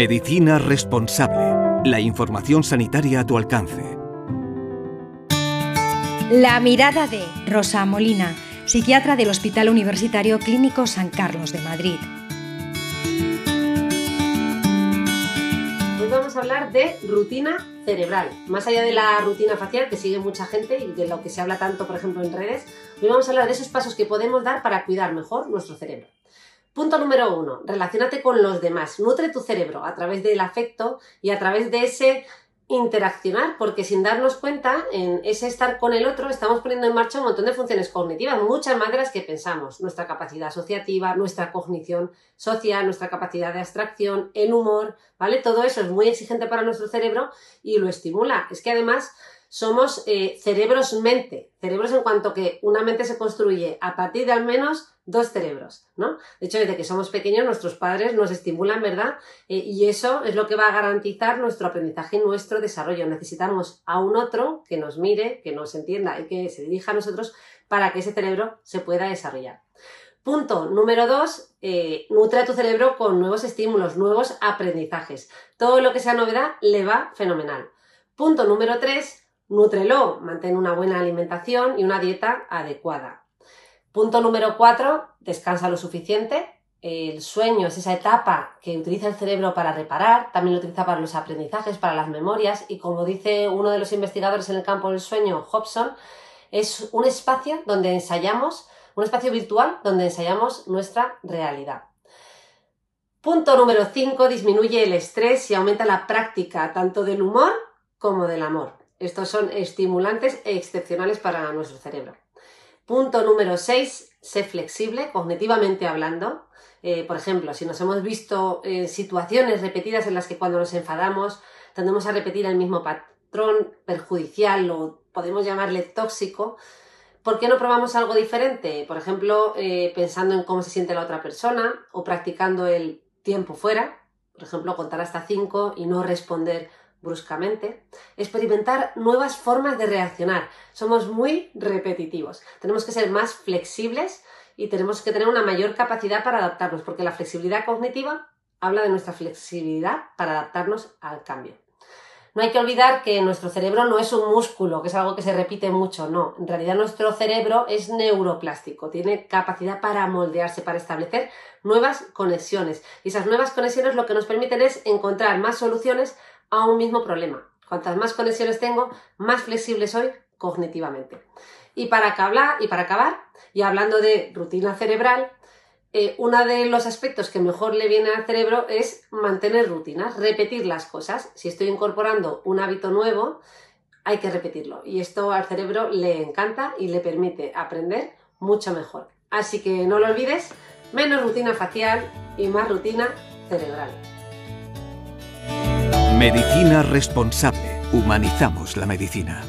Medicina responsable. La información sanitaria a tu alcance. La mirada de Rosa Molina, psiquiatra del Hospital Universitario Clínico San Carlos de Madrid. Hoy vamos a hablar de rutina cerebral. Más allá de la rutina facial que sigue mucha gente y de lo que se habla tanto, por ejemplo, en redes, hoy vamos a hablar de esos pasos que podemos dar para cuidar mejor nuestro cerebro. Punto número uno, relacionate con los demás, nutre tu cerebro a través del afecto y a través de ese interaccionar, porque sin darnos cuenta, en ese estar con el otro, estamos poniendo en marcha un montón de funciones cognitivas, muchas más de las que pensamos. Nuestra capacidad asociativa, nuestra cognición social, nuestra capacidad de abstracción, el humor, ¿vale? Todo eso es muy exigente para nuestro cerebro y lo estimula. Es que además somos eh, cerebros-mente, cerebros en cuanto que una mente se construye a partir de al menos dos cerebros, ¿no? De hecho, desde que somos pequeños, nuestros padres nos estimulan, ¿verdad? Eh, y eso es lo que va a garantizar nuestro aprendizaje y nuestro desarrollo. Necesitamos a un otro que nos mire, que nos entienda y que se dirija a nosotros para que ese cerebro se pueda desarrollar. Punto número dos, eh, nutre a tu cerebro con nuevos estímulos, nuevos aprendizajes. Todo lo que sea novedad le va fenomenal. Punto número tres, Nútrelo, mantén una buena alimentación y una dieta adecuada. Punto número 4, descansa lo suficiente. El sueño es esa etapa que utiliza el cerebro para reparar, también lo utiliza para los aprendizajes, para las memorias y como dice uno de los investigadores en el campo del sueño, Hobson, es un espacio donde ensayamos, un espacio virtual donde ensayamos nuestra realidad. Punto número 5, disminuye el estrés y aumenta la práctica tanto del humor como del amor. Estos son estimulantes excepcionales para nuestro cerebro. Punto número 6, sé flexible, cognitivamente hablando. Eh, por ejemplo, si nos hemos visto en situaciones repetidas en las que cuando nos enfadamos tendemos a repetir el mismo patrón perjudicial o podemos llamarle tóxico, ¿por qué no probamos algo diferente? Por ejemplo, eh, pensando en cómo se siente la otra persona o practicando el tiempo fuera, por ejemplo, contar hasta 5 y no responder bruscamente, experimentar nuevas formas de reaccionar. Somos muy repetitivos. Tenemos que ser más flexibles y tenemos que tener una mayor capacidad para adaptarnos, porque la flexibilidad cognitiva habla de nuestra flexibilidad para adaptarnos al cambio. No hay que olvidar que nuestro cerebro no es un músculo, que es algo que se repite mucho, no. En realidad nuestro cerebro es neuroplástico, tiene capacidad para moldearse, para establecer nuevas conexiones. Y esas nuevas conexiones lo que nos permiten es encontrar más soluciones a un mismo problema. Cuantas más conexiones tengo, más flexible soy cognitivamente. Y para acabar, y, para acabar, y hablando de rutina cerebral, eh, uno de los aspectos que mejor le viene al cerebro es mantener rutinas, repetir las cosas. Si estoy incorporando un hábito nuevo, hay que repetirlo. Y esto al cerebro le encanta y le permite aprender mucho mejor. Así que no lo olvides, menos rutina facial y más rutina cerebral. Medicina responsable. Humanizamos la medicina.